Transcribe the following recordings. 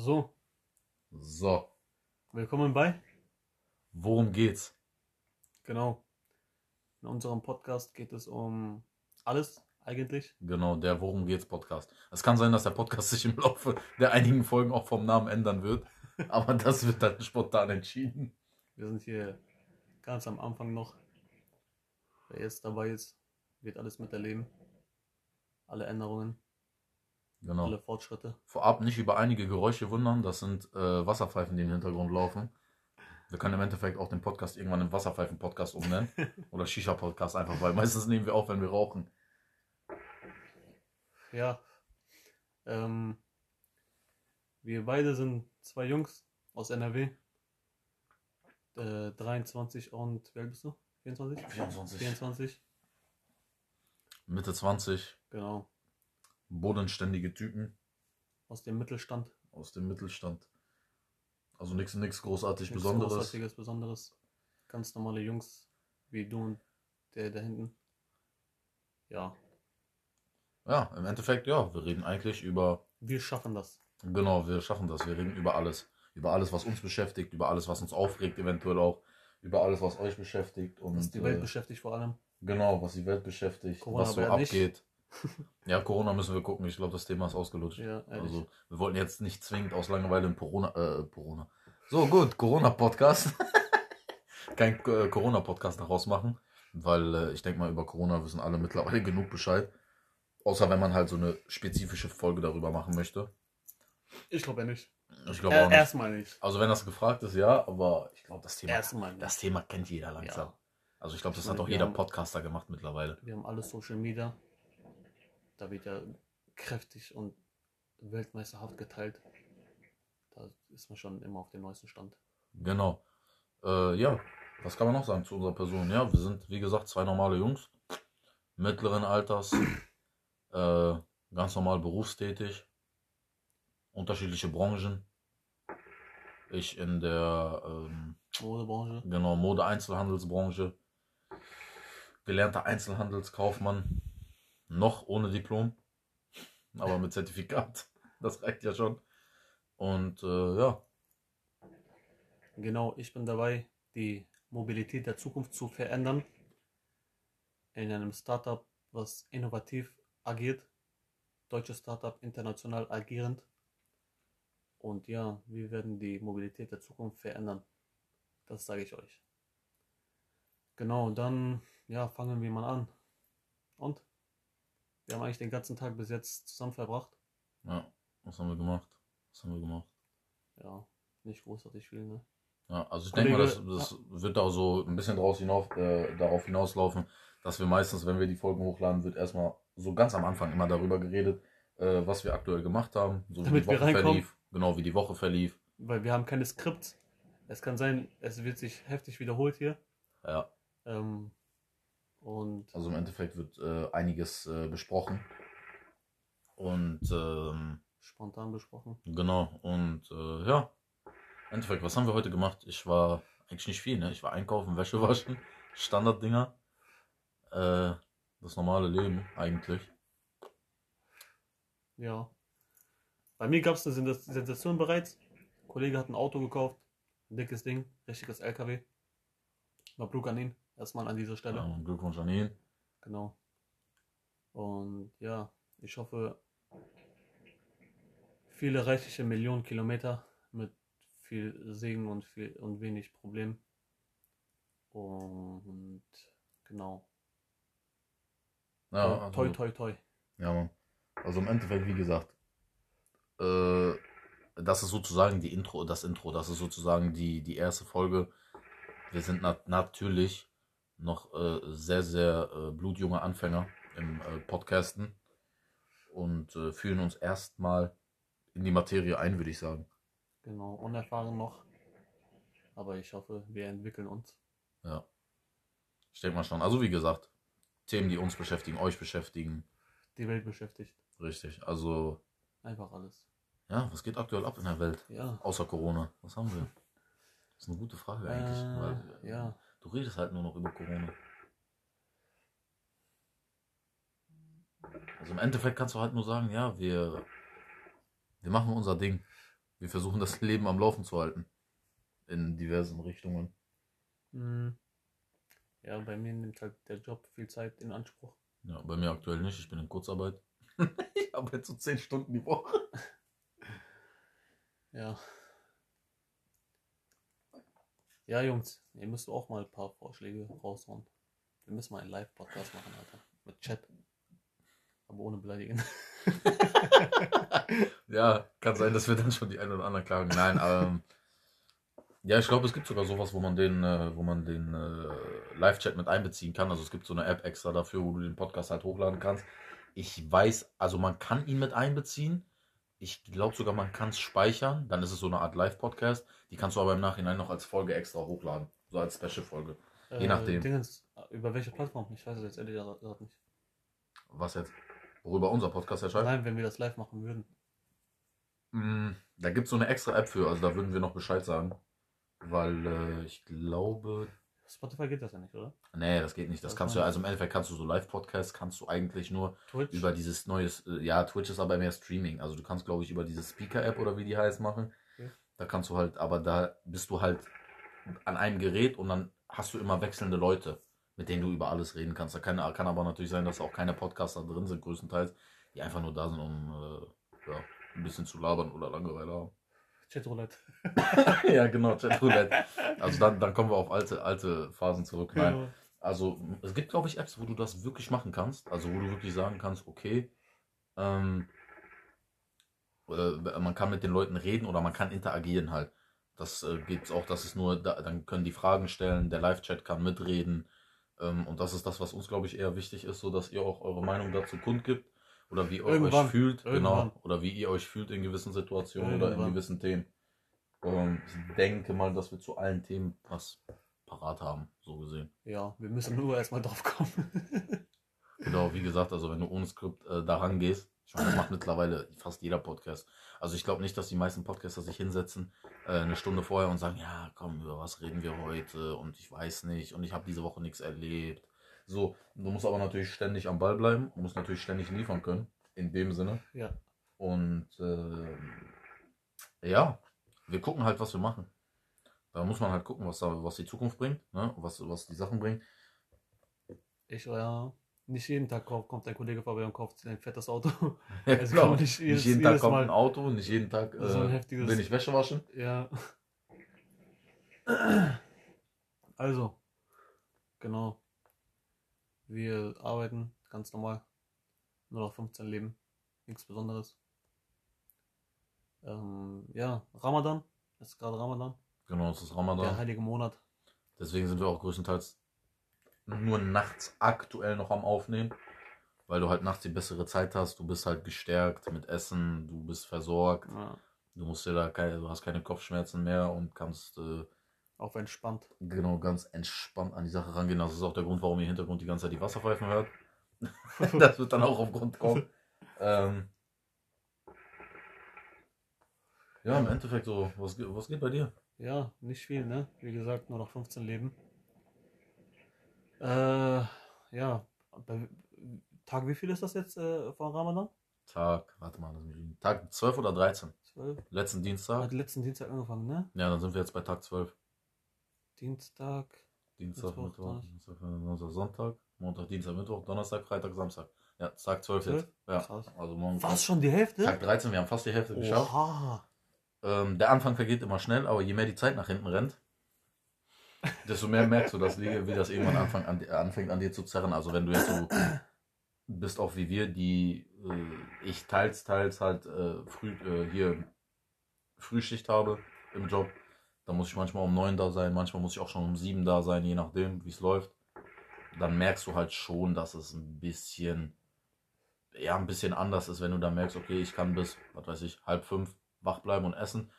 So, So, willkommen bei. worum geht's? Genau. In unserem Podcast geht es um alles eigentlich. Genau, der Worum geht's Podcast. Es kann sein, dass der Podcast sich im Laufe der einigen Folgen auch vom Namen ändern wird, aber das wird dann spontan entschieden. Wir sind hier ganz am Anfang noch. Wer jetzt dabei ist, wird alles miterleben. Alle Änderungen, Genau. alle Fortschritte. Vorab nicht über einige Geräusche wundern, das sind äh, Wasserpfeifen, die im Hintergrund laufen. Wir können im Endeffekt auch den Podcast irgendwann in Wasserpfeifen-Podcast umnennen. Oder Shisha-Podcast einfach, weil meistens nehmen wir auf, wenn wir rauchen. Ja. Ähm, wir beide sind zwei Jungs aus NRW. Äh, 23 und wie alt bist du? 24? 24. 24, Mitte 20, genau. Bodenständige Typen Aus dem Mittelstand. aus dem Mittelstand. Also nichts nichts großartig Nichts Besonderes. Großartiges, Besonderes. Ganz normale Jungs wie du und der da hinten. Ja, Ja, im Endeffekt, ja, wir reden eigentlich über, wir schaffen das. genau, wir schaffen das. Wir reden über alles. Über alles, was uns beschäftigt, über alles, was uns aufregt, eventuell auch. Über alles, was euch beschäftigt. Und, Was die Welt äh, beschäftigt vor allem. Genau, was die Welt beschäftigt, Corona was so ja nicht. Ja, Corona müssen wir gucken. Ich glaube, das Thema ist ausgelutscht. Ja, also, wir wollten jetzt nicht zwingend aus Langeweile einen Corona, äh, Corona. So, gut, Corona-Podcast. Kein äh, Corona-Podcast daraus machen, weil äh, ich denke mal, über Corona wissen alle mittlerweile genug Bescheid. Außer wenn man halt so eine spezifische Folge darüber machen möchte. ich glaube ja nicht. Ich glaube auch nicht. erstmal nicht. Also, wenn das gefragt ist, ja, aber ich glaube, das Thema, Erstmal nicht. das Thema kennt jeder langsam. Ja. Also, ich glaube, das hat auch jeder Podcaster gemacht mittlerweile. Wir haben alle Social Media. Da wird ja kräftig und weltmeisterhaft geteilt. Da ist man schon immer auf dem neuesten Stand. Genau. Äh, ja, was kann man noch sagen zu unserer Person? Ja, wir sind, wie gesagt, zwei normale Jungs, mittleren Alters, äh, ganz normal berufstätig, unterschiedliche Branchen. Ich in der, ähm, Modebranche. genau, Mode-Einzelhandelsbranche, gelernter Einzelhandelskaufmann, noch ohne Diplom, aber mit Zertifikat. Das reicht ja schon. Und äh, ja, Genau, ich bin dabei, die Mobilität der Zukunft zu verändern. In einem Startup, was innovativ agiert. Deutsches Startup, international agierend. Und ja, wir werden die Mobilität der Zukunft verändern. Das sage ich euch. Genau, dann ja, fangen wir mal an. Und? Wir haben eigentlich den ganzen Tag bis jetzt zusammen verbracht. Ja, was haben wir gemacht? Was haben wir gemacht? Ja, nicht großartig viel, ne? Ja, also ich Kollege, denke mal, das, das wird auch so ein bisschen draus hinauf, äh, darauf hinauslaufen, dass wir meistens, wenn wir die Folgen hochladen, wird erstmal so ganz am Anfang immer darüber geredet, äh, was wir aktuell gemacht haben, so wie Damit die wir Woche verlief, genau wie die Woche verlief. Weil wir haben keine Skripts. Es kann sein, es wird sich heftig wiederholt hier. Ja, Ähm, und also im Endeffekt wird äh, einiges äh, besprochen. Und ähm, spontan besprochen. genau, und äh, ja, im Endeffekt, was haben wir heute gemacht? Ich war eigentlich nicht viel, ne? Ich war einkaufen, Wäsche waschen, Standarddinger. Äh, das normale Leben eigentlich. Ja. Bei mir gab es eine Sens- Sensation bereits. Ein Kollege hat ein Auto gekauft. Ein dickes Ding, richtiges LKW. Mabruk an ihn. Erstmal an dieser Stelle. Ja, Glückwunsch an ihn. Genau. Und ja, ich hoffe, viele reichliche Millionen Kilometer mit viel Segen und viel und wenig Problem. Und genau. Ja, toi, also, toi, toi, toi. Ja, Mann. Also im Endeffekt, wie gesagt, äh, das ist sozusagen die Intro, das Intro, das ist sozusagen die, die erste Folge. Wir sind nat natürlich noch äh, sehr, sehr äh, blutjunge Anfänger im äh, Podcasten und äh, fühlen uns erstmal in die Materie ein, würde ich sagen. Genau, unerfahren noch. Aber ich hoffe, wir entwickeln uns. Ja. Ich denke mal schon. Also wie gesagt, Themen, die uns beschäftigen, euch beschäftigen. Die Welt beschäftigt. Richtig. Also, Einfach alles. ja, was geht aktuell ab in der Welt? Ja. Außer Corona. Was haben wir? Das ist eine gute Frage eigentlich. Äh, weil, ja. Du redest halt nur noch über Corona. Also im Endeffekt kannst du halt nur sagen, ja, wir, wir machen unser Ding. Wir versuchen das Leben am Laufen zu halten. In diversen Richtungen. Hm. Ja, bei mir nimmt halt der Job viel Zeit in Anspruch. Ja, bei mir aktuell nicht. Ich bin in Kurzarbeit. ich arbeite so 10 Stunden die Woche. Ja. Ja, Jungs, ihr müsst auch mal ein paar Vorschläge raushauen. Wir müssen mal einen Live-Podcast machen, Alter. Mit Chat. Aber ohne Beleidigen. ja, kann sein, dass wir dann schon die ein oder anderen klagen. Nein, ähm, ja, ich glaube, es gibt sogar sowas, wo man den, äh, wo man den äh, Live-Chat mit einbeziehen kann. Also es gibt so eine App extra dafür, wo du den Podcast halt hochladen kannst. Ich weiß, also man kann ihn mit einbeziehen. Ich glaube sogar, man kann es speichern. Dann ist es so eine Art Live-Podcast. Die kannst du aber im Nachhinein noch als Folge extra hochladen. So als Special-Folge. Je nachdem. Dingens, über welche Plattform? Ich weiß es jetzt ehrlich gesagt nicht. Was jetzt? Worüber unser Podcast erscheint? Nein, wenn wir das live machen würden. Mm, da gibt es so eine extra App für, also da würden wir noch Bescheid sagen. Weil äh, ich glaube. Spotify geht das ja nicht, oder? Nee, das geht nicht. Das Das kannst du, meine also im Endeffekt kannst du so Live-Podcasts, kannst du eigentlich nur Twitch? über dieses neues, äh, ja, Twitch ist aber mehr Streaming. Also du kannst, glaube ich, über diese Speaker-App oder wie die heißt machen. Okay. Da kannst du halt, aber da bist du halt an einem Gerät und dann hast du immer wechselnde Leute, mit denen du über alles reden kannst. Da kann, kann aber natürlich sein, dass auch keine Podcaster drin sind, größtenteils, die einfach nur da sind, um äh, ja, ein bisschen zu labern oder Langeweile haben. Chatroulette. ja, genau, Chatroulette. Also dann, dann kommen wir auf alte, alte Phasen zurück. Nein. Ja. Also es gibt, glaube ich, Apps, wo du das wirklich machen kannst. Also wo du wirklich sagen kannst, okay, ähm, äh, man kann mit den Leuten reden oder man kann interagieren halt. Das äh, gibt's auch, das ist nur, da, dann können die Fragen stellen, der Live-Chat kann mitreden. Ähm, und das ist das, was uns, glaube ich, eher wichtig ist, so dass ihr auch eure Meinung dazu kundgibt. Oder wie ihr Irgendwann. euch fühlt, Irgendwann. genau. Oder wie ihr euch fühlt in gewissen Situationen oder in Irgendwann. gewissen Themen. Und ich denke mal, dass wir zu allen Themen was parat haben, so gesehen. ja, wir müssen nur erstmal drauf kommen. Genau, wie gesagt, also wenn du ohne Skript äh, da rangehst, ich meine, das macht mittlerweile fast jeder Podcast. Also ich glaube nicht, dass die meisten Podcaster sich hinsetzen äh, eine Stunde vorher und sagen, ja, komm, über was reden wir heute und ich weiß nicht und ich habe diese Woche nichts erlebt. So, du musst aber natürlich ständig am Ball bleiben und musst natürlich ständig liefern können, in dem Sinne. ja. Und äh, ja, wir gucken halt, was wir machen. Da muss man halt gucken, was, da, was die Zukunft bringt, ne? was, was die Sachen bringen. Ich, ja. Nicht jeden Tag kommt ein Kollege vorbei und kauft sich ein fettes Auto. Ja, Also man Nicht, nicht jedes- jeden Tag kommt Mal- ein Auto, nicht jeden Tag äh, So ein heftiges- will ich Wäsche waschen. Ja. Also, genau. Wir arbeiten ganz normal. Nur noch 15 Leben. Nichts Besonderes. Ähm, ja, Ramadan. Es ist gerade Ramadan. Genau, es ist Der Ramadan. heilige Monat. Deswegen sind wir auch größtenteils nur nachts aktuell noch am Aufnehmen. Weil du halt nachts die bessere Zeit hast. Du bist halt gestärkt mit Essen, du bist versorgt. Ja, Du musst dir da keine, du hast keine Kopfschmerzen mehr und kannst äh, auf entspannt. genau ganz entspannt an die Sache rangehen. Das ist auch der Grund, warum ihr im Hintergrund die ganze Zeit die Wasserpfeifen hört. das wird dann auch auf Grund kommen. Ähm, ja, im. Endeffekt so, was, was geht bei dir? Ja, nicht viel, ne? Wie gesagt, nur noch 15 Leben. Äh, ja. Bei, Tag wie viel ist das jetzt äh, vor Ramadan? Tag, warte mal. Tag 12 oder 13? 12? Letzten Hat Dienstag? letzten Dienstag angefangen, ne? Ja, dann sind wir jetzt bei Tag 12. Dienstag. Dienstag, Mittwoch, Mittwoch, Donnerstag. Dienstag, Donnerstag, Sonntag, Montag, Dienstag, Mittwoch, Donnerstag, Freitag, Samstag. Ja, Tag 12 12? jetzt. Ja, Krass. also morgen. Was schon die Hälfte? Tag 13, wir haben fast die Hälfte geschafft. Oha. Ähm, der Anfang vergeht immer schnell, aber je mehr die Zeit nach hinten rennt, desto mehr merkst du, dass, wie das irgendwann anfang, an, anfängt an dir zu zerren. Also wenn du jetzt so bist, auch wie wir, die äh, ich teils, teils halt äh, früh, äh, hier Frühschicht habe im Job, dann muss ich manchmal um neun da sein, manchmal muss ich auch schon um sieben da sein, je nachdem, wie es läuft. Dann merkst du halt schon, dass es ein bisschen, ja, ein bisschen anders ist, wenn du dann merkst, okay, ich kann bis, was weiß ich, halb fünf wach bleiben und essen.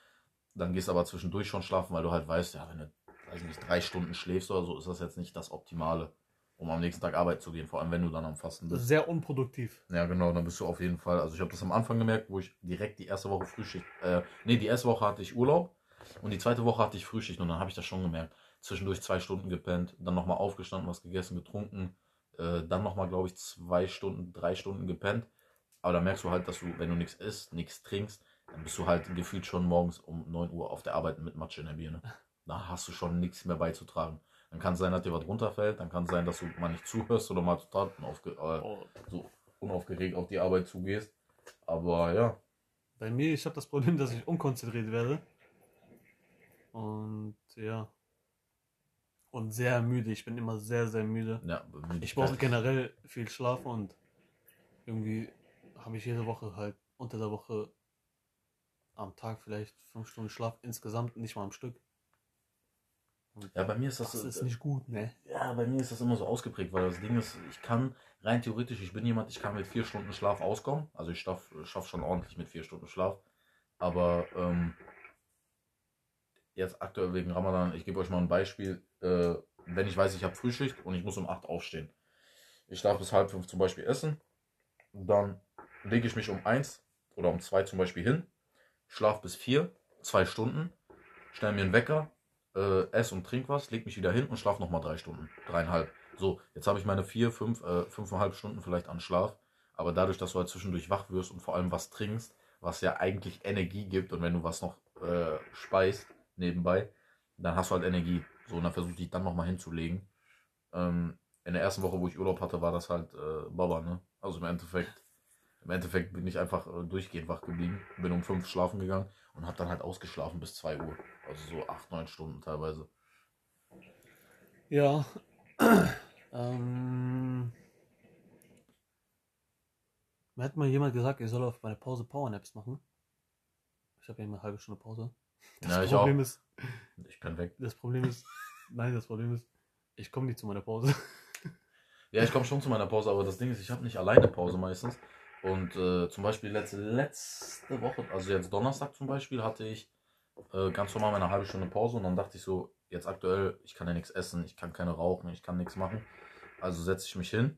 Dann gehst du aber zwischendurch schon schlafen, weil du halt weißt, ja, wenn du, weiß nicht, drei Stunden schläfst oder so, ist das jetzt nicht das Optimale, um am nächsten Tag Arbeiten zu gehen, vor allem wenn du dann am Fasten bist. Sehr unproduktiv. Ja, genau, dann bist du auf jeden Fall. Also ich habe das am Anfang gemerkt, wo ich direkt die erste Woche Frühschicht, äh, nee, die erste Woche hatte ich Urlaub und die zweite Woche hatte ich Frühschicht und dann habe ich das schon gemerkt. Zwischendurch zwei Stunden gepennt, dann nochmal aufgestanden, was gegessen, getrunken, äh, dann nochmal, glaube ich, zwei Stunden, drei Stunden gepennt. Aber da merkst du halt, dass du, wenn du nichts isst, nichts trinkst, dann bist du halt gefühlt schon morgens um 9 Uhr auf der Arbeit mit Matsch in der Birne. Da hast du schon nichts mehr beizutragen. Dann kann es sein, dass dir was runterfällt, dann kann es sein, dass du mal nicht zuhörst oder mal total unaufge äh, Oh, so unaufgeregt auf die Arbeit zugehst. Aber ja, Bei mir, ich habe das Problem, dass ich unkonzentriert werde. Und ja. Und sehr müde. Ich bin immer sehr, sehr müde. ja Ich brauche generell viel Schlaf und irgendwie habe ich jede Woche halt unter der Woche am Tag vielleicht fünf Stunden Schlaf insgesamt, nicht mal am Stück. Und Ja, bei mir ist das, das ist nicht gut, ne? Ja, bei mir ist das immer so ausgeprägt, weil das Ding ist, ich kann rein theoretisch, ich bin jemand, ich kann mit vier Stunden Schlaf auskommen. Also ich schaffe schaff schon ordentlich mit vier Stunden Schlaf. Aber ähm, jetzt aktuell wegen Ramadan, ich gebe euch mal ein Beispiel. Äh, wenn ich weiß, ich habe Frühschicht und ich muss um 8 aufstehen. Ich darf bis halb fünf zum Beispiel essen. Dann lege ich mich um 1 oder um 2 zum Beispiel hin. Schlaf bis 4, zwei Stunden. Stell mir einen Wecker, äh, ess und trink was, leg mich wieder hin und schlaf nochmal drei Stunden, dreieinhalb. So, jetzt habe ich meine vier, fünf, äh, fünfeinhalb Stunden vielleicht an Schlaf, aber dadurch, dass du halt zwischendurch wach wirst und vor allem was trinkst, was ja eigentlich Energie gibt und wenn du was noch äh, speist nebenbei, dann hast du halt Energie. So, und dann versuche ich dann nochmal hinzulegen. Ähm, in der ersten Woche, wo ich Urlaub hatte, war das halt äh, Baba, ne? Also im Endeffekt, im Endeffekt bin ich einfach äh, durchgehend wach geblieben, bin um fünf schlafen gegangen und habe dann halt ausgeschlafen bis 2 Uhr. Also so acht, neun Stunden teilweise. Ja. ähm, mir hat mal jemand gesagt, ich soll auf meine Pause Powernaps machen. Ich habe ja immer eine halbe Stunde Pause. Das Ja, ich Problem auch. ist, Ich bin weg. das Problem ist, nein, das Problem ist, ich komme nicht zu meiner Pause. Ja, ich komme schon zu meiner Pause, aber das Ding ist, ich habe nicht alleine Pause meistens. Und äh, zum Beispiel letzte, letzte Woche, also jetzt Donnerstag zum Beispiel, hatte ich äh, ganz normal meine halbe Stunde Pause und dann dachte ich so, jetzt aktuell, ich kann ja nichts essen, ich kann keine rauchen, ich kann nichts machen. Also setze ich mich hin,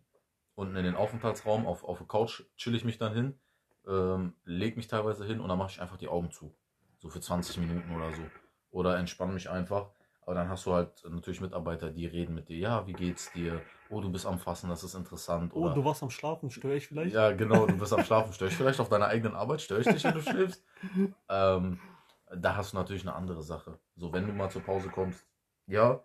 unten in den Aufenthaltsraum, auf, auf der Couch chill ich mich dann hin, ähm, leg mich teilweise hin und dann mache ich einfach die Augen zu. So für 20 Minuten oder so. Oder entspanne mich einfach. Aber dann hast du halt natürlich Mitarbeiter, die reden mit dir, ja, wie geht's dir? Oh, du bist am Fassen, das ist interessant. Oh, Oder, du warst am Schlafen, störe ich vielleicht? ja, genau, du bist am Schlafen. Störe ich vielleicht auf deiner eigenen Arbeit? Störe ich dich, wenn du schläfst? Ähm, da hast du natürlich eine andere Sache. So, wenn du mal zur Pause kommst, ja,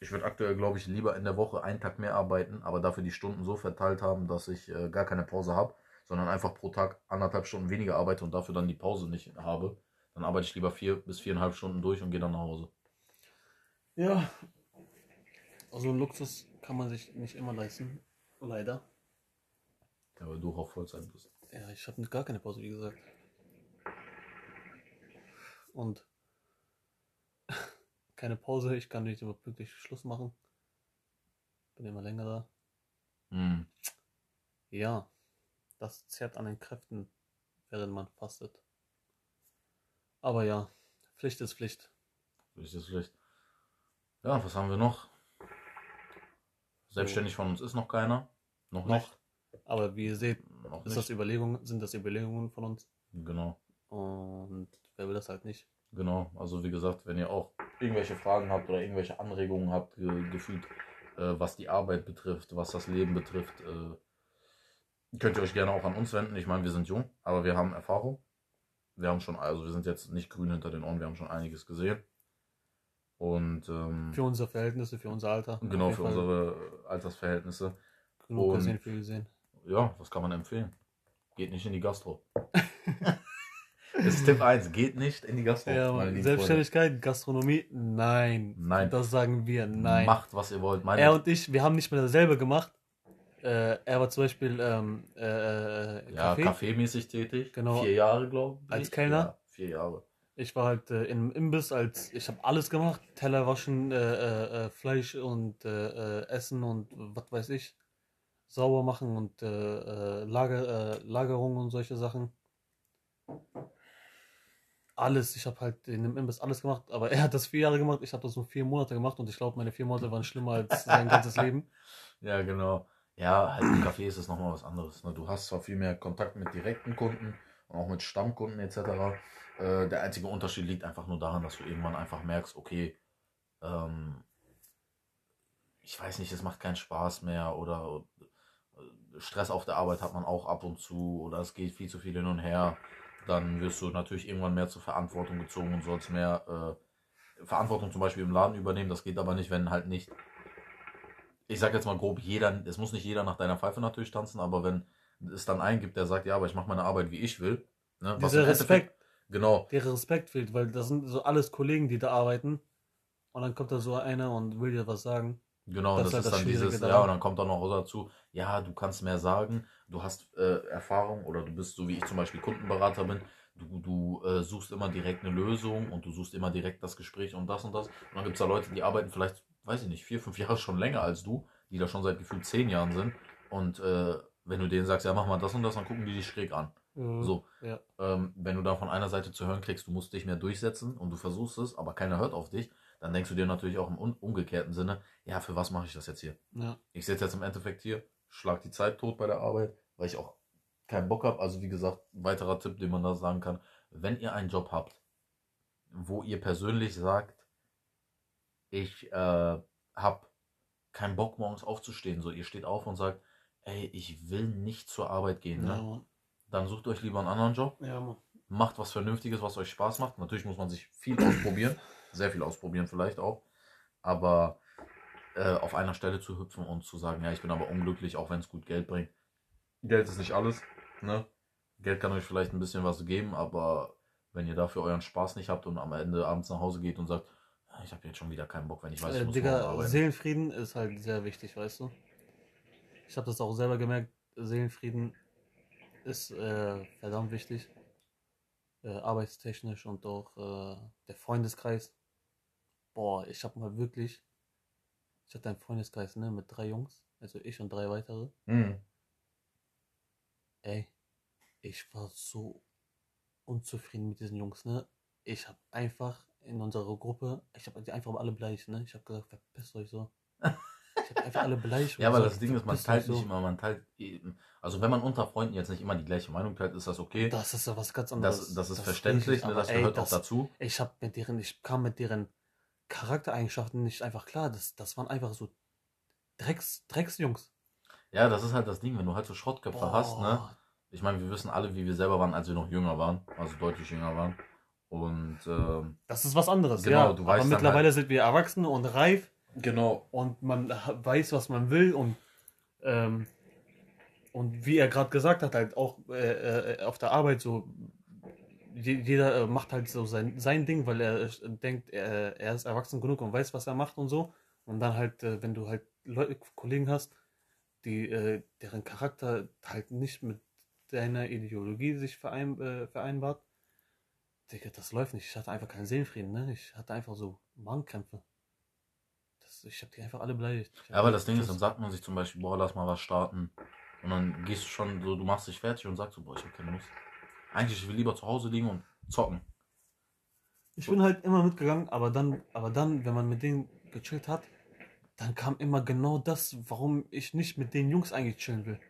ich würde aktuell, glaube ich, lieber in der Woche einen Tag mehr arbeiten, aber dafür die Stunden so verteilt haben, dass ich äh, gar keine Pause habe, sondern einfach pro Tag anderthalb Stunden weniger arbeite und dafür dann die Pause nicht habe. Dann arbeite ich lieber vier bis viereinhalb Stunden durch und gehe dann nach Hause. Ja. Also einen Luxus kann man sich nicht immer leisten. Leider. Ja, weil du auch auf Vollzeit bist. Ja, ich habe gar keine Pause, wie gesagt. Und keine Pause, ich kann nicht immer pünktlich Schluss machen. Bin immer länger da. Hm. Ja, das zerrt an den Kräften, während man fastet. Aber ja, Pflicht ist Pflicht. Ist das schlecht. Ja, was haben wir noch? Selbstständig von uns ist noch keiner. Noch Noch. nicht. Aber wie ihr seht, Noch ist nicht. das Überlegungen, sind das Überlegungen von uns. Genau. Und wer will das halt nicht? Genau. Also wie gesagt, wenn ihr auch irgendwelche Fragen habt oder irgendwelche Anregungen habt, ge gefühlt, äh, was die Arbeit betrifft, was das Leben betrifft, äh, könnt ihr euch gerne auch an uns wenden. Ich meine, wir sind jung, aber wir haben Erfahrung. Wir haben schon, also wir sind jetzt nicht grün hinter den Ohren, wir haben schon einiges gesehen. Und ähm, Für unsere Verhältnisse, für unser Alter. genau für Fall unsere Altersverhältnisse. Genug und- gesehen, viel gesehen. Ja, was kann man empfehlen? Geht nicht in die Gastro. das ist Tipp 1, geht nicht in die Gastro. Ja, Selbstständigkeit, Gastronomie, nein. Nein. Das sagen wir, Freunde. nein. Macht, was ihr wollt. Meine, Er und ich, wir haben nicht mehr dasselbe gemacht. Äh, er war zum Beispiel ähm, äh, ja, Kaffee. kaffeemäßig tätig. Genau. Vier Jahre, glaube ich. Als Kellner? Ja, vier Jahre. Ich war halt äh, im Imbiss, als ich habe alles gemacht. Teller waschen, äh, äh, äh, Fleisch und äh, äh, Essen und was weiß ich. Sauber machen und Lager, Lagerung und solche Sachen. Alles, ich habe halt in dem Imbiss alles gemacht, aber er hat das vier Jahre gemacht, ich habe das nur vier Monate gemacht und ich glaube, meine vier Monate waren schlimmer als sein ganzes Leben. Ja, genau. Ja, halt im Café ist es nochmal was anderes. Ne? Du hast zwar viel mehr Kontakt mit direkten Kunden und auch mit Stammkunden etc. Äh, der einzige Unterschied liegt einfach nur daran, dass du irgendwann einfach merkst, okay, ähm, ich weiß nicht, es macht keinen Spaß mehr oder äh, Stress auf der Arbeit hat man auch ab und zu oder es geht viel zu viel hin und her. dann wirst du natürlich irgendwann mehr zur Verantwortung gezogen und sollst mehr äh, Verantwortung zum Beispiel im Laden übernehmen. Das geht aber nicht, wenn halt nicht, ich sag jetzt mal grob, jeder, es muss nicht jeder nach deiner Pfeife natürlich tanzen, aber wenn es dann einen gibt, der sagt, ja, aber ich mache meine Arbeit, wie ich will. Ne, was Dieser Respekt, Genau, der Respekt fehlt, weil das sind so alles Kollegen, die da arbeiten. Und dann kommt da so einer und will dir was sagen. Genau, Das das, ist halt ist das dann dieses, daran. ja, und dann kommt dann noch dazu, ja, du kannst mehr sagen, du hast äh, Erfahrung oder du bist so wie ich zum Beispiel Kundenberater bin, du, du äh, suchst immer direkt eine Lösung und du suchst immer direkt das Gespräch und das und das. Und dann gibt es da Leute, die arbeiten vielleicht, weiß ich nicht, vier, fünf Jahre schon länger als du, die da schon seit gefühlt zehn Jahren sind. Und äh, wenn du denen sagst, ja, mach mal das und das, dann gucken die dich schräg an. Äh, So, Ja. ähm, wenn du da von einer Seite zu hören kriegst, du musst dich mehr durchsetzen und du versuchst es, aber keiner hört auf dich, dann denkst du dir natürlich auch im umgekehrten Sinne, ja, für was mache ich das jetzt hier? ja. Ich sitze jetzt im Endeffekt hier, schlag die Zeit tot bei der Arbeit, weil ich auch keinen Bock habe. Also wie gesagt, weiterer Tipp, den man da sagen kann, wenn ihr einen Job habt, wo ihr persönlich sagt, ich äh, habe keinen Bock morgens aufzustehen, so ihr steht auf und sagt, ey, ich will nicht zur Arbeit gehen, Ja, ne? Mann. dann sucht euch lieber einen anderen Job, Ja, Mann. macht was Vernünftiges, was euch Spaß macht. Natürlich muss man sich viel ausprobieren, sehr viel ausprobieren vielleicht auch, aber äh, auf einer Stelle zu hüpfen und zu sagen, ja, ich bin aber unglücklich, auch wenn es gut Geld bringt. Geld ist nicht alles, ne? Geld kann euch vielleicht ein bisschen was geben, aber wenn ihr dafür euren Spaß nicht habt und am Ende abends nach Hause geht und sagt, "Ah, ich habe jetzt schon wieder keinen Bock, wenn ich weiß, ich Äh, muss morgen Digga, arbeiten. Seelenfrieden ist halt sehr wichtig, weißt du? Ich habe das auch selber gemerkt. Seelenfrieden ist äh, verdammt wichtig. Äh, arbeitstechnisch und auch äh, der Freundeskreis. Boah, ich habe mal wirklich. Ich hatte einen Freundeskreis, ne, mit drei Jungs. Also ich und drei weitere. Mhm. Ey, ich war so unzufrieden mit diesen Jungs, ne? Ich habe einfach in unserer Gruppe, ich habe die einfach alle beleidigt, ne? Ich habe gesagt, verpisst euch so. Habe einfach alle und Ja, aber das Ding ist, man teilt euch nicht immer, man teilt eben, also wenn man unter Freunden jetzt nicht immer die gleiche Meinung teilt, ist das okay. Das ist ja was ganz anderes. Das, das ist Das verständlich, ne, aber das ey, gehört das- auch dazu. Ich habe mit deren, ich kam mit deren Charaktereigenschaften nicht einfach klar. Das, das waren einfach so Drecks, Drecksjungs. Ja, das ist halt das Ding, wenn du halt so Schrottköpfe hast, ne? Ich meine, wir wissen alle, wie wir selber waren, als wir noch jünger waren, also deutlich jünger waren. Und ähm, Das ist was anderes, Genau, ja. du weißt aber mittlerweile sind wir Erwachsene und reif genau. und man weiß, was man will und ähm, und wie er gerade gesagt hat, halt auch äh, äh, auf der Arbeit so je- jeder äh, macht halt so sein, sein Ding, weil er äh, denkt, er, er ist erwachsen genug und weiß, was er macht und so. Und dann halt, wenn du halt Leute, Kollegen hast, die deren Charakter halt nicht mit deiner Ideologie sich verein, vereinbart, Digga, das läuft nicht. Ich hatte einfach keinen Seelenfrieden, ne? Ich hatte einfach so Magenkrämpfe. Das, ich habe die einfach alle beleidigt. Ja, aber das Ding ist, dann sagt man sich zum Beispiel, boah, lass mal was starten. Und dann gehst du schon so, du machst dich fertig und sagst so, boah, ich hab keine Lust. Eigentlich, ich will lieber zu Hause liegen und zocken. Ich bin halt immer mitgegangen, aber dann, aber dann, wenn man mit denen gechillt hat, dann kam immer genau das, warum ich nicht mit den Jungs eigentlich chillen will.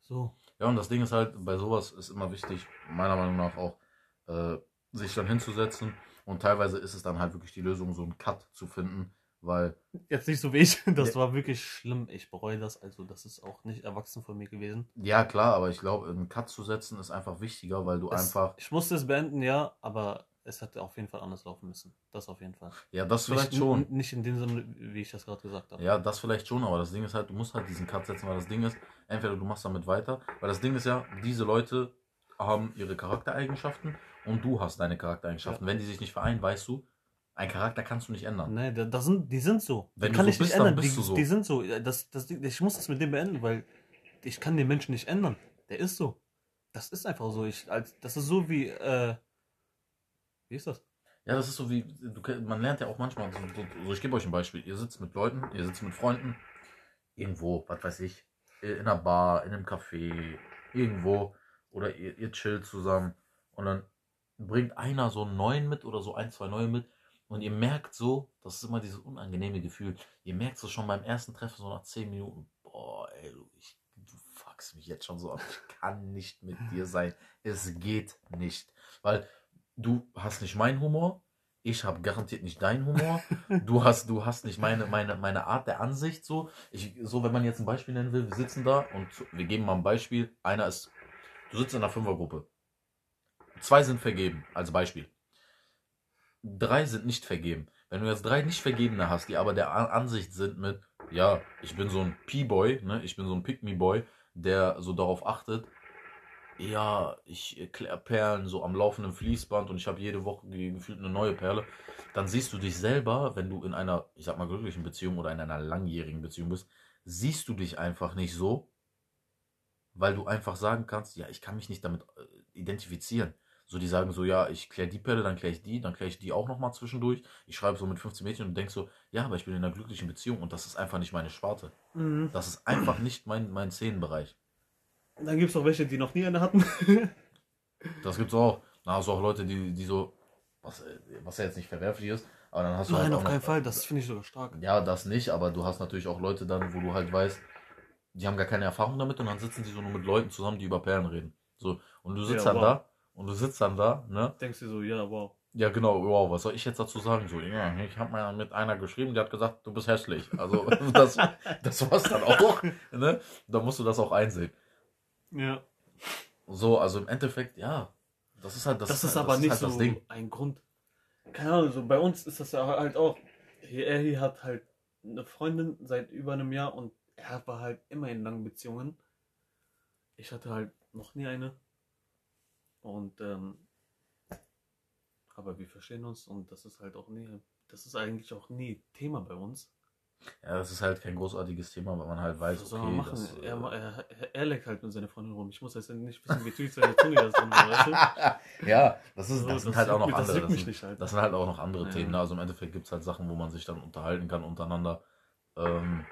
So. Ja, und das Ding ist halt, bei sowas ist immer wichtig, meiner Meinung nach auch, äh, sich dann hinzusetzen. Und teilweise ist es dann halt wirklich die Lösung, so einen Cut zu finden, weil Jetzt nicht so wie ich. Das Ja. war wirklich schlimm. Ich bereue das. Also, das ist auch nicht erwachsen von mir gewesen. Ja, klar, aber ich glaube, einen Cut zu setzen ist einfach wichtiger, weil du Es, einfach. Ich musste es beenden, ja, aber es hätte auf jeden Fall anders laufen müssen. Das auf jeden Fall. Ja, das vielleicht schon. Nicht in dem Sinne, wie ich das gerade gesagt habe. Ja, das vielleicht schon, aber das Ding ist halt, du musst halt diesen Cut setzen, weil das Ding ist, entweder du machst damit weiter, weil das Ding ist ja, diese Leute haben ihre Charaktereigenschaften und du hast deine Charaktereigenschaften. Wenn die sich nicht vereinen, weißt du, ein Charakter kannst du nicht ändern. Nee, da, das sind, die sind so. Die Wenn du kann so ich nicht bist, dann ändern. bist die, du so. die sind so. Das, das, ich muss das mit dem beenden, weil ich kann den Menschen nicht ändern. Der ist so. Das ist einfach so. Ich, als, das ist so wie, äh, wie ist das? Ja, das ist so wie, du, man lernt ja auch manchmal, so, so, so ich gebe euch ein Beispiel, ihr sitzt mit Leuten, ihr sitzt mit Freunden, irgendwo, was weiß ich, in einer Bar, in einem Café, irgendwo, oder ihr, ihr chillt zusammen und dann bringt einer so einen neuen mit oder so ein, zwei neue mit und ihr merkt so, das ist immer dieses unangenehme Gefühl, ihr merkt so schon beim ersten Treffen so nach zehn Minuten, boah, ey, du, ich, du fuckst mich jetzt schon so ab, ich kann nicht mit dir sein, es geht nicht, weil du hast nicht meinen Humor, ich habe garantiert nicht deinen Humor, du hast, du hast nicht meine, meine, meine Art der Ansicht so. Ich, so, wenn man jetzt ein Beispiel nennen will, wir sitzen da und wir geben mal ein Beispiel. Einer ist, du sitzt in einer Fünfergruppe. zwei sind vergeben, als Beispiel. Drei sind nicht vergeben. Wenn du jetzt drei nicht Vergebene hast, die aber der Ansicht sind mit, ja, ich bin so ein P-Boy, ne, ich bin so ein Pick-Me-Boy, der so darauf achtet, ja, ich klär Perlen so am laufenden Fließband und ich habe jede Woche gefühlt eine neue Perle, dann siehst du dich selber, wenn du in einer, ich sag mal, glücklichen Beziehung oder in einer langjährigen Beziehung bist, siehst du dich einfach nicht so, weil du einfach sagen kannst, ja, ich kann mich nicht damit äh, identifizieren. So, die sagen so, ja, ich kläre die Perle, dann kläre ich die, dann kläre ich die auch nochmal zwischendurch. Ich schreibe so mit 15 Mädchen und denk so, ja, aber ich bin in einer glücklichen Beziehung und das ist einfach nicht meine Sparte. Mhm. Das ist einfach nicht mein, mein Szenenbereich. Dann gibt es auch welche, die noch nie eine hatten. Das gibt's auch. Dann hast du auch Leute, die, die so, was, was ja jetzt nicht verwerflich ist, aber dann hast du Nein, halt auf keinen noch, Fall. Das finde ich sogar stark. Ja, das nicht, aber du hast natürlich auch Leute dann, wo du halt weißt, die haben gar keine Erfahrung damit und dann sitzen die so nur mit Leuten zusammen, die über Perlen reden. So, und du sitzt Ja, dann wow. da und du sitzt dann da, ne? Denkst du so, ja, wow. Ja, genau, wow, was soll ich jetzt dazu sagen? So, ja, ich habe mal mit einer geschrieben, die hat gesagt, du bist hässlich. Also, das, das war's dann auch, ne? Da musst du das auch einsehen. Ja. So, also im Endeffekt, ja, das ist halt das, Das, ist halt, aber nicht halt so das Ding. ein Grund. Keine Ahnung, so bei uns ist das ja halt auch. Er hier hat halt eine Freundin seit über einem Jahr und er war halt immer in langen Beziehungen. Ich hatte halt noch nie eine. Und, ähm, aber wir verstehen uns und das ist halt auch nie, das ist eigentlich auch nie Thema bei uns. Ja, das ist halt kein großartiges Thema, weil man halt weiß, Was soll okay, man machen? das, äh, er, er, er, er leckt halt mit seiner Freundin rum. Ich muss jetzt nicht wissen, wie tief seine Zunge das drin war, weißt du? ja, das, ist, So, das sind halt auch noch mich- andere. Das sind, halt. das sind halt auch noch andere Ja. Themen. Ne? Also im Endeffekt gibt es halt Sachen, wo man sich dann unterhalten kann untereinander. Ähm,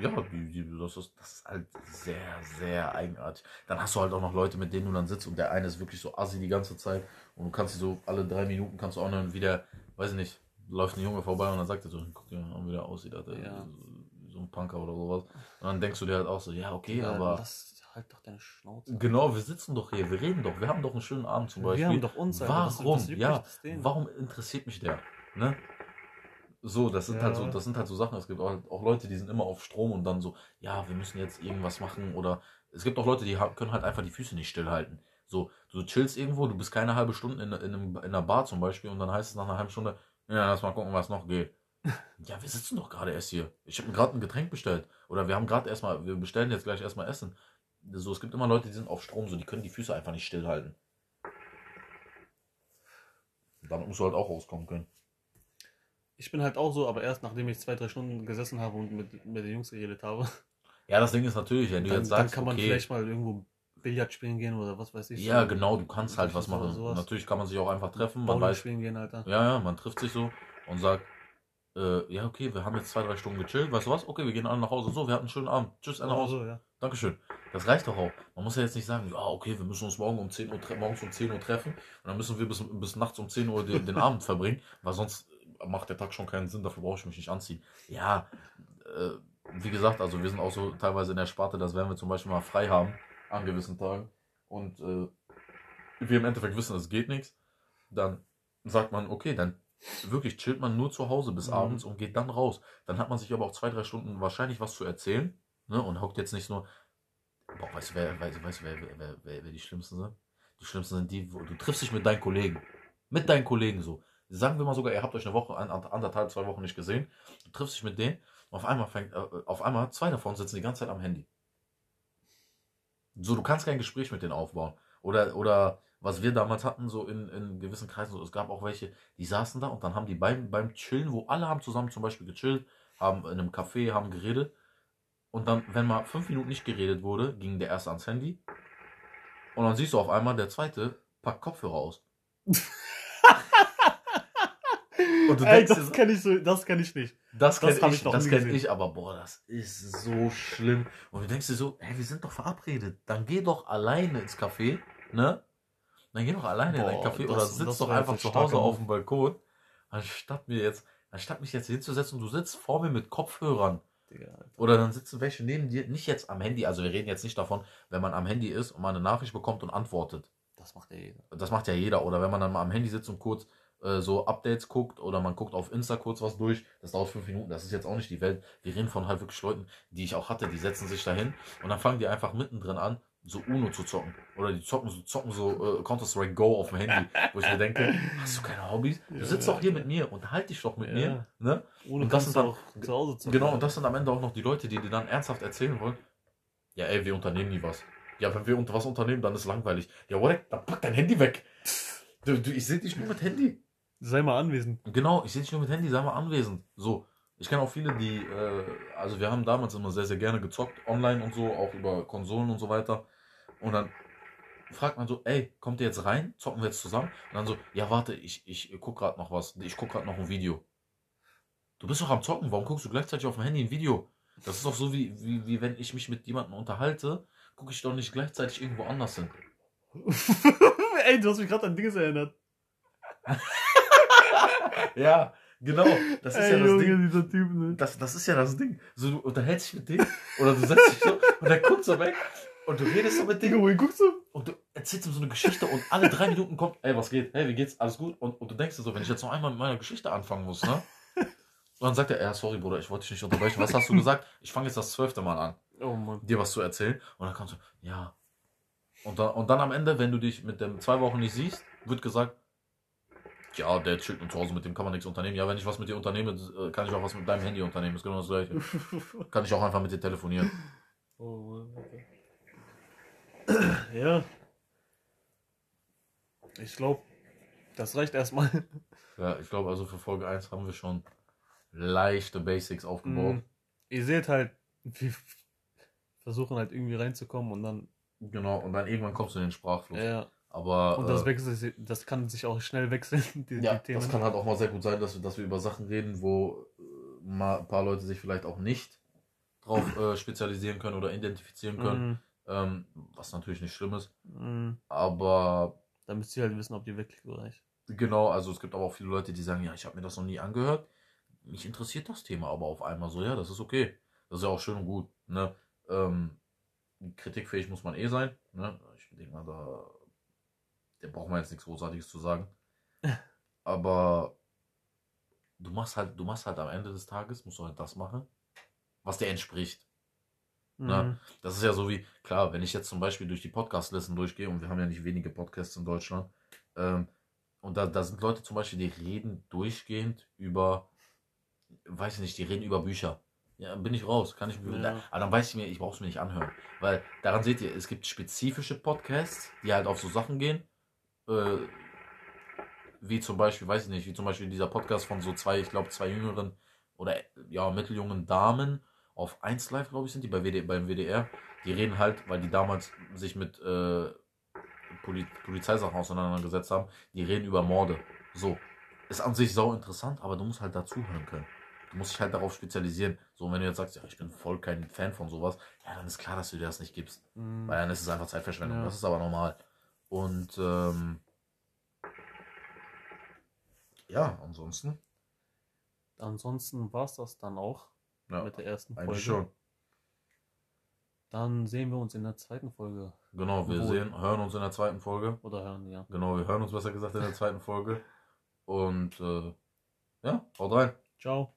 ja, die, die, das, ist, das ist halt sehr, sehr eigenartig. Dann hast du halt auch noch Leute, mit denen du dann sitzt und der eine ist wirklich so assi die ganze Zeit und du kannst sie so alle drei Minuten kannst du auch dann wieder, weiß ich nicht, läuft ein Junge vorbei und dann sagt er so, guck dir mal, wie der aussieht, Alter. Ja. So, so ein Punker oder sowas. Und dann denkst du dir halt auch so, ja, okay, Ja, aber. Lass halt doch deine Schnauze. Genau, wir sitzen doch hier, wir reden doch, wir haben doch einen schönen Abend zum Beispiel. Wir haben doch uns, Alter. Warum? ja, mich das denen? warum interessiert mich der? Ne? So, das sind Ja. halt so, das sind halt so Sachen. Es gibt auch, auch Leute, die sind immer auf Strom und dann so, ja, wir müssen jetzt irgendwas machen oder es gibt auch Leute, die können halt einfach die Füße nicht stillhalten. So, du chillst irgendwo, du bist keine halbe Stunde in, in, einem, in einer Bar zum Beispiel und dann heißt es nach einer halben Stunde, ja, lass mal gucken, was noch geht. ja, wir sitzen doch gerade erst hier. Ich habe mir gerade ein Getränk bestellt. Oder wir haben gerade erstmal, wir bestellen jetzt gleich erstmal Essen. So, es gibt immer Leute, die sind auf Strom, so, die können die Füße einfach nicht stillhalten. Damit musst du halt auch rauskommen können. Ich bin halt auch so, aber erst nachdem ich zwei, drei Stunden gesessen habe und mit, mit den Jungs geredet habe. Ja, das Ding ist natürlich, wenn du Dann, jetzt dann sagst, kann man okay, vielleicht mal irgendwo Billard spielen gehen oder was weiß ich. ja, so. genau, du kannst halt was machen. Natürlich kann man sich auch einfach treffen, man Bowling weiß, spielen gehen, Alter. ja, ja, man trifft sich so und sagt, äh, ja, okay, wir haben jetzt zwei, drei Stunden gechillt, weißt du was? Okay, wir gehen alle nach Hause. So, wir hatten einen schönen Abend. Tschüss, alle nach Hause. so, ja. Dankeschön. Das reicht doch auch. Man muss ja jetzt nicht sagen, ja, okay, wir müssen uns morgen um 10 Uhr, morgens um 10 Uhr treffen und dann müssen wir bis, bis nachts um 10 Uhr den, den Abend verbringen, weil sonst macht der Tag schon keinen Sinn, dafür brauche ich mich nicht anziehen. Ja, äh, wie gesagt, also wir sind auch so teilweise in der Sparte, dass wenn wir zum Beispiel mal frei haben an gewissen Tagen und äh, wir im Endeffekt wissen, es geht nichts, dann sagt man, okay, dann wirklich chillt man nur zu Hause bis Mhm. abends und geht dann raus. Dann hat man sich aber auch zwei, drei Stunden wahrscheinlich was zu erzählen ne, und hockt jetzt nicht nur. Boah, weißt du, wer, weißt, weißt, wer, wer, wer, wer die Schlimmsten sind? Die Schlimmsten sind die, wo du triffst dich mit deinen Kollegen. Mit deinen Kollegen so. Sagen wir mal sogar, ihr habt euch eine Woche, an- an- anderthalb, zwei Wochen nicht gesehen. Du triffst dich mit denen und auf einmal fängt, äh, auf einmal zwei davon sitzen die ganze Zeit am Handy. So, du kannst kein Gespräch mit denen aufbauen. Oder, oder was wir damals hatten, so in, in gewissen Kreisen, so, es gab auch welche, die saßen da und dann haben die beim, beim Chillen, wo alle haben zusammen zum Beispiel gechillt, haben in einem Café, haben geredet. Und dann, wenn mal fünf Minuten nicht geredet wurde, ging der erste ans Handy. Und dann siehst du auf einmal, der zweite packt Kopfhörer aus. Und du Ey, denkst das kenne ich, so, das kenn ich nicht. Das kenne ich, ich das kenn ich, aber boah, das ist so schlimm. Und du denkst dir so, hey, wir sind doch verabredet. Dann geh doch alleine ins Café, ne? Dann geh doch alleine in Boah, dein Café das- oder sitz doch einfach zu Hause auf dem Balkon, anstatt mir jetzt, anstatt mich jetzt hinzusetzen und du sitzt vor mir mit Kopfhörern. Digga. Oder dann sitzen welche neben dir, nicht jetzt am Handy, also wir reden jetzt nicht davon, wenn man am Handy ist und man eine Nachricht bekommt und antwortet. Das macht ja jeder. Das macht ja jeder. Oder wenn man dann mal am Handy sitzt und kurz äh, so Updates guckt oder man guckt auf Insta kurz was durch, das dauert fünf Minuten, das ist jetzt auch nicht die Welt. Wir reden von halt wirklich Leuten, die ich auch hatte, die setzen sich dahin und dann fangen die einfach mittendrin an, so Uno zu zocken. Oder die zocken so, zocken so äh, Counter-Strike Go auf dem Handy. wo ich mir denke, hast du keine Hobbys? Du sitzt doch hier mit mir, unterhalte dich doch mit Ja. mir. Ne? Ohne Und das sind dann- auch zu Hause zocken. Genau, und das sind am Ende auch noch die Leute, die dir dann ernsthaft erzählen wollen. Ja, ey, wir unternehmen nie was. Ja, wenn wir unter was unternehmen, dann ist langweilig. Ja, what? Dann pack dein Handy weg. Du, du, ich sehe dich nur mit Handy. Sei mal anwesend. Genau, ich sehe dich nur mit Handy, sei mal anwesend. So. Ich kenne auch viele, die, äh, also wir haben damals immer sehr, sehr gerne gezockt, online und so, auch über Konsolen und so weiter. Und dann fragt man so, ey, kommt ihr jetzt rein? Zocken wir jetzt zusammen? Und dann so, ja, warte, ich, ich guck gerade noch was. Ich guck gerade noch ein Video. Du bist doch am Zocken, warum guckst du gleichzeitig auf dem Handy ein Video? Das ist doch so, wie, wie, wie wenn ich mich mit jemandem unterhalte, gucke ich doch nicht gleichzeitig irgendwo anders hin. Ey, du hast mich gerade an Dinges erinnert. Ja, genau. Das ist Ey, ja das Junge, Ding. dieser Typ, ne? Das, das ist ja das Ding. So, du unterhältst dich mit dem oder du setzt dich so und der guckt so weg und du redest so mit dem wohin guckst du? und du erzählst ihm so eine Geschichte und alle drei Minuten kommt, ey, was geht? Hey, wie geht's? Alles gut? Und, und du denkst dir so, wenn ich jetzt noch einmal mit meiner Geschichte anfangen muss, ne? Und dann sagt er, ja, sorry, Bruder, ich wollte dich nicht unterbrechen. Was hast du gesagt? Ich fange jetzt das zwölfte Mal an, Oh dir was zu erzählen. Und dann kommst du, ja. Und dann, und dann am Ende, wenn du dich mit dem zwei Wochen nicht siehst, wird gesagt, ja, der chillt nur zu Hause, mit dem kann man nichts unternehmen. Ja, wenn ich was mit dir unternehme, äh, kann ich auch was mit deinem Handy unternehmen. ist genau das gleiche. Kann ich auch einfach mit dir telefonieren. Oh. Alter. Ja. Ich glaube, das reicht erstmal. Ja, ich glaube, also für Folge 1 haben wir schon leichte Basics aufgebaut. Mhm. Ihr seht halt, wir versuchen halt irgendwie reinzukommen und dann, Genau, und dann irgendwann kommst du in den Sprachfluss. ja. Aber Und das äh, wechselt, das kann sich auch schnell wechseln, die, ja, die das kann halt auch mal sehr gut sein, dass wir, dass wir über Sachen reden, wo äh, mal ein paar Leute sich vielleicht auch nicht drauf äh, spezialisieren können oder identifizieren können. Mhm. Ähm, was natürlich nicht schlimm ist. Mhm. Aber Da müsst ihr halt wissen, ob die wirklich reicht. Genau, also es gibt aber auch viele Leute, die sagen, ja, ich habe mir das noch nie angehört. Mich interessiert das Thema aber auf einmal so, ja, das ist okay. Das ist ja auch schön und gut. Ne? Ähm, kritikfähig muss man eh sein. Ne? Ich denke mal, da, da braucht man jetzt nichts Großartiges zu sagen. Aber du machst halt, du machst halt am Ende des Tages, musst du halt das machen, was dir entspricht. Na, Mhm. Das ist ja so wie, klar, wenn ich jetzt zum Beispiel durch die Podcast-Listen durchgehe, und wir haben ja nicht wenige Podcasts in Deutschland, ähm, und da, da sind Leute zum Beispiel, die reden durchgehend über, weiß ich nicht, die reden über Bücher. Ja, bin ich raus, kann ich mir, Ja. aber dann weiß ich mir, ich brauche es mir nicht anhören. Weil daran seht ihr, es gibt spezifische Podcasts, die halt auf so Sachen gehen, äh, wie zum Beispiel, weiß ich nicht, wie zum Beispiel dieser Podcast von so zwei, ich glaube, zwei jüngeren oder ja, mitteljungen Damen auf 1 Live, glaube ich, sind die bei WD, beim WDR. Die reden halt, weil die damals sich mit äh, Poli Polizeisachen auseinandergesetzt haben, die reden über Morde. So. Ist an sich sau interessant, aber du musst halt dazuhören können. Du musst dich halt darauf spezialisieren. So, und wenn du jetzt sagst, ja, ich bin voll kein Fan von sowas, ja, dann ist klar, dass du dir das nicht gibst. Mhm. Weil dann ist es einfach Zeitverschwendung. Ja. Das ist aber normal. Und ähm, ja, ansonsten. Ansonsten war es das dann auch Ja, mit der ersten Folge. schon. Dann sehen wir uns in der zweiten Folge. Genau, wir Wohl. sehen, hören uns in der zweiten Folge. Oder hören, ja. Genau, wir hören uns besser gesagt in der zweiten Folge. Und äh, ja, haut rein. Ciao.